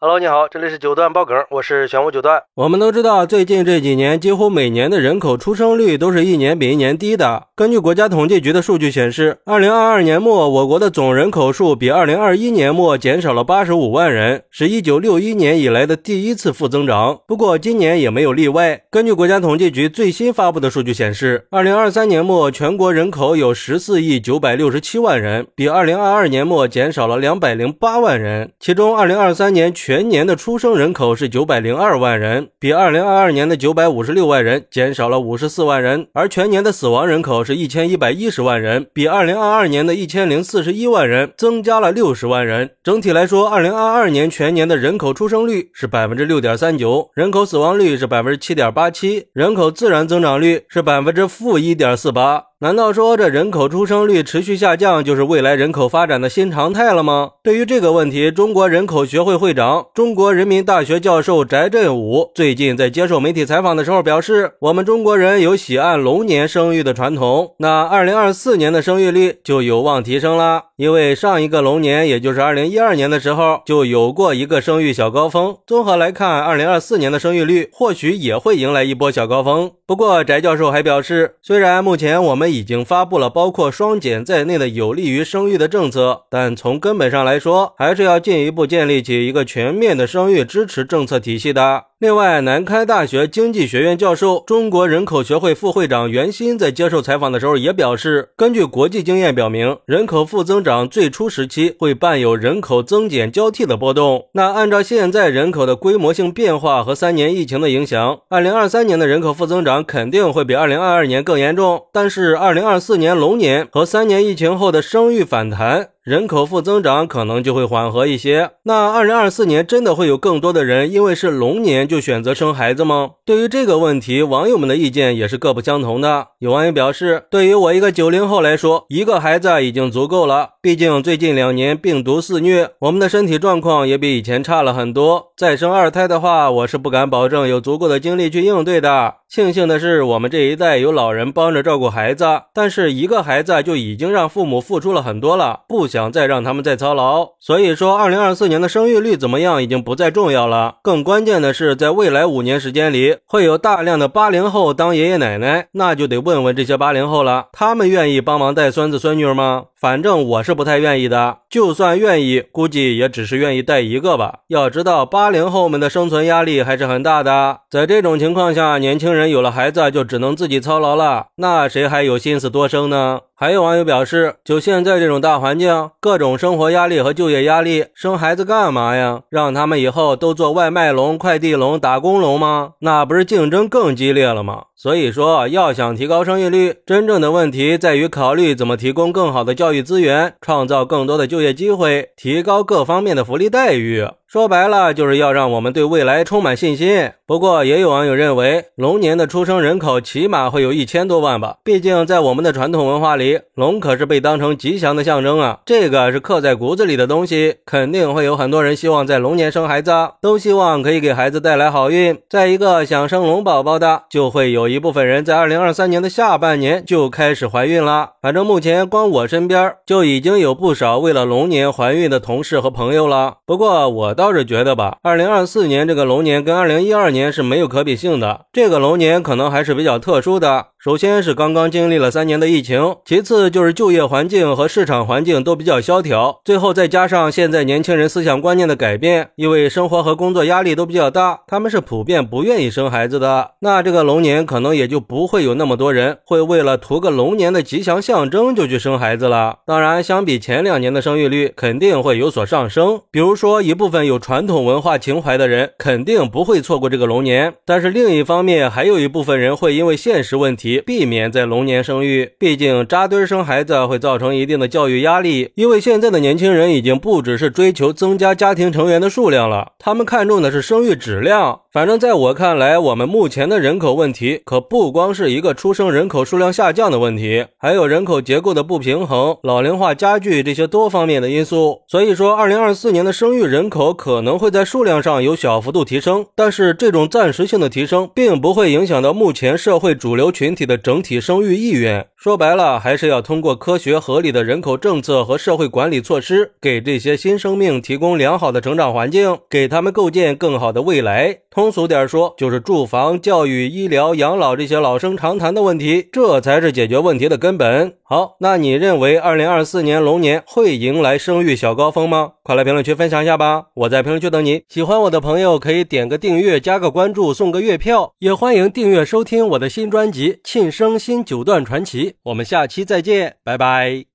Hello，你好，这里是九段爆梗，我是玄武九段。我们都知道，最近这几年，几乎每年的人口出生率都是一年比一年低的。根据国家统计局的数据显示，二零二二年末，我国的总人口数比二零二一年末减少了八十五万人，是一九六一年以来的第一次负增长。不过，今年也没有例外。根据国家统计局最新发布的数据显示，二零二三年末全国人口有十四亿九百六十七万人，比二零二二年末减少了两百零八万人。其中，二零二三年全全年的出生人口是九百零二万人，比二零二二年的九百五十六万人减少了五十四万人，而全年的死亡人口是一千一百一十万人，比二零二二年的一千零四十一万人增加了六十万人。整体来说，二零二二年全年的人口出生率是百分之六点三九，人口死亡率是百分之七点八七，人口自然增长率是百分之负一点四八。难道说这人口出生率持续下降就是未来人口发展的新常态了吗？对于这个问题，中国人口学会会长、中国人民大学教授翟振武最近在接受媒体采访的时候表示：“我们中国人有喜按龙年生育的传统，那二零二四年的生育率就有望提升啦。因为上一个龙年，也就是二零一二年的时候，就有过一个生育小高峰。综合来看，二零二四年的生育率或许也会迎来一波小高峰。不过，翟教授还表示，虽然目前我们已经发布了包括双减在内的有利于生育的政策，但从根本上来说，还是要进一步建立起一个全面的生育支持政策体系的。另外，南开大学经济学院教授、中国人口学会副会长袁鑫在接受采访的时候也表示，根据国际经验表明，人口负增长最初时期会伴有人口增减交替的波动。那按照现在人口的规模性变化和三年疫情的影响，二零二三年的人口负增长肯定会比二零二二年更严重。但是，二零二四年龙年和三年疫情后的生育反弹。人口负增长可能就会缓和一些。那二零二四年真的会有更多的人因为是龙年就选择生孩子吗？对于这个问题，网友们的意见也是各不相同的。有网友表示，对于我一个九零后来说，一个孩子已经足够了。毕竟最近两年病毒肆虐，我们的身体状况也比以前差了很多。再生二胎的话，我是不敢保证有足够的精力去应对的。庆幸的是，我们这一代有老人帮着照顾孩子，但是一个孩子就已经让父母付出了很多了，不想再让他们再操劳。所以说，二零二四年的生育率怎么样已经不再重要了。更关键的是，在未来五年时间里，会有大量的八零后当爷爷奶奶，那就得问问这些八零后了，他们愿意帮忙带孙子孙女吗？反正我是不太愿意的。就算愿意，估计也只是愿意带一个吧。要知道，八零后们的生存压力还是很大的。在这种情况下，年轻人。有了孩子就只能自己操劳了，那谁还有心思多生呢？还有网友表示，就现在这种大环境，各种生活压力和就业压力，生孩子干嘛呀？让他们以后都做外卖龙、快递龙、打工龙吗？那不是竞争更激烈了吗？所以说，要想提高生育率，真正的问题在于考虑怎么提供更好的教育资源，创造更多的就业机会，提高各方面的福利待遇。说白了，就是要让我们对未来充满信心。不过，也有网友认为，龙年的出生人口起码会有一千多万吧？毕竟在我们的传统文化里，龙可是被当成吉祥的象征啊，这个是刻在骨子里的东西，肯定会有很多人希望在龙年生孩子，都希望可以给孩子带来好运。再一个，想生龙宝宝的，就会有一部分人在二零二三年的下半年就开始怀孕了。反正目前光我身边就已经有不少为了龙年怀孕的同事和朋友了。不过我。倒是觉得吧，二零二四年这个龙年跟二零一二年是没有可比性的，这个龙年可能还是比较特殊的。首先是刚刚经历了三年的疫情，其次就是就业环境和市场环境都比较萧条，最后再加上现在年轻人思想观念的改变，因为生活和工作压力都比较大，他们是普遍不愿意生孩子的。那这个龙年可能也就不会有那么多人会为了图个龙年的吉祥象征就去生孩子了。当然，相比前两年的生育率肯定会有所上升。比如说一部分有传统文化情怀的人肯定不会错过这个龙年，但是另一方面还有一部分人会因为现实问题。避免在龙年生育，毕竟扎堆生孩子会造成一定的教育压力。因为现在的年轻人已经不只是追求增加家庭成员的数量了，他们看重的是生育质量。反正在我看来，我们目前的人口问题可不光是一个出生人口数量下降的问题，还有人口结构的不平衡、老龄化加剧这些多方面的因素。所以说，二零二四年的生育人口可能会在数量上有小幅度提升，但是这种暂时性的提升，并不会影响到目前社会主流群体体的整体生育意愿。说白了，还是要通过科学合理的人口政策和社会管理措施，给这些新生命提供良好的成长环境，给他们构建更好的未来。通俗点说，就是住房、教育、医疗、养老这些老生常谈的问题，这才是解决问题的根本。好，那你认为二零二四年龙年会迎来生育小高峰吗？快来评论区分享一下吧！我在评论区等你。喜欢我的朋友可以点个订阅、加个关注、送个月票，也欢迎订阅收听我的新专辑《庆生新九段传奇》。我们下期再见，拜拜。